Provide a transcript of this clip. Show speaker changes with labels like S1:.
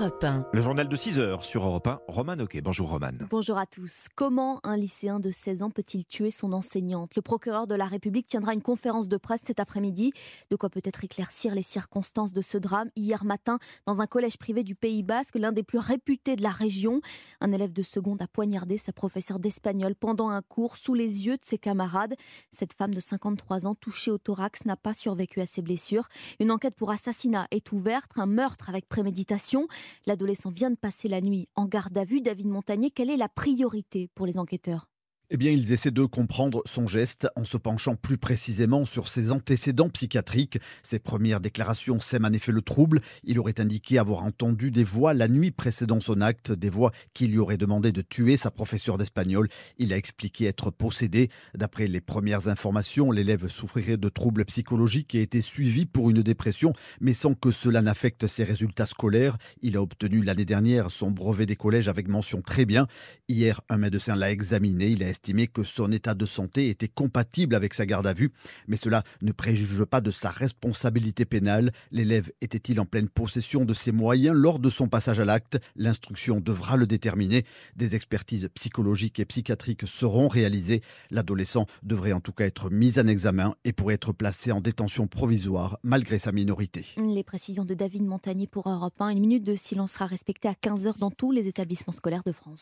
S1: Europe 1.
S2: Le journal de 6 heures sur Europe 1, Roman Oquet. Bonjour Roman.
S3: Bonjour à tous. Comment un lycéen de 16 ans peut-il tuer son enseignante? Le procureur de la République tiendra une conférence de presse cet après-midi. De quoi peut-être éclaircir les circonstances de ce drame. Hier matin, dans un collège privé du Pays Basque, l'un des plus réputés de la région, un élève de seconde a poignardé sa professeure d'espagnol pendant un cours sous les yeux de ses camarades. Cette femme de 53 ans touchée au thorax n'a pas survécu à ses blessures. Une enquête pour assassinat est ouverte, un meurtre avec préméditation. L'adolescent vient de passer la nuit en garde à vue. David Montagnier, quelle est la priorité pour les enquêteurs?
S4: Eh bien, ils essaient de comprendre son geste en se penchant plus précisément sur ses antécédents psychiatriques. Ses premières déclarations sèment en effet le trouble. Il aurait indiqué avoir entendu des voix la nuit précédant son acte, des voix qui lui auraient demandé de tuer sa professeure d'espagnol. Il a expliqué être possédé. D'après les premières informations, l'élève souffrirait de troubles psychologiques et été suivi pour une dépression, mais sans que cela n'affecte ses résultats scolaires. Il a obtenu l'année dernière son brevet des collèges avec mention très bien. Hier, un médecin l'a examiné. Il a estimé que son état de santé était compatible avec sa garde à vue, mais cela ne préjuge pas de sa responsabilité pénale. L'élève était-il en pleine possession de ses moyens lors de son passage à l'acte? L'instruction devra le déterminer. Des expertises psychologiques et psychiatriques seront réalisées. L'adolescent devrait en tout cas être mis en examen et pourrait être placé en détention provisoire malgré sa minorité.
S3: Les précisions de David Montagnier pour Europe 1. Une minute de silence sera respectée à 15h dans tous les établissements scolaires de France.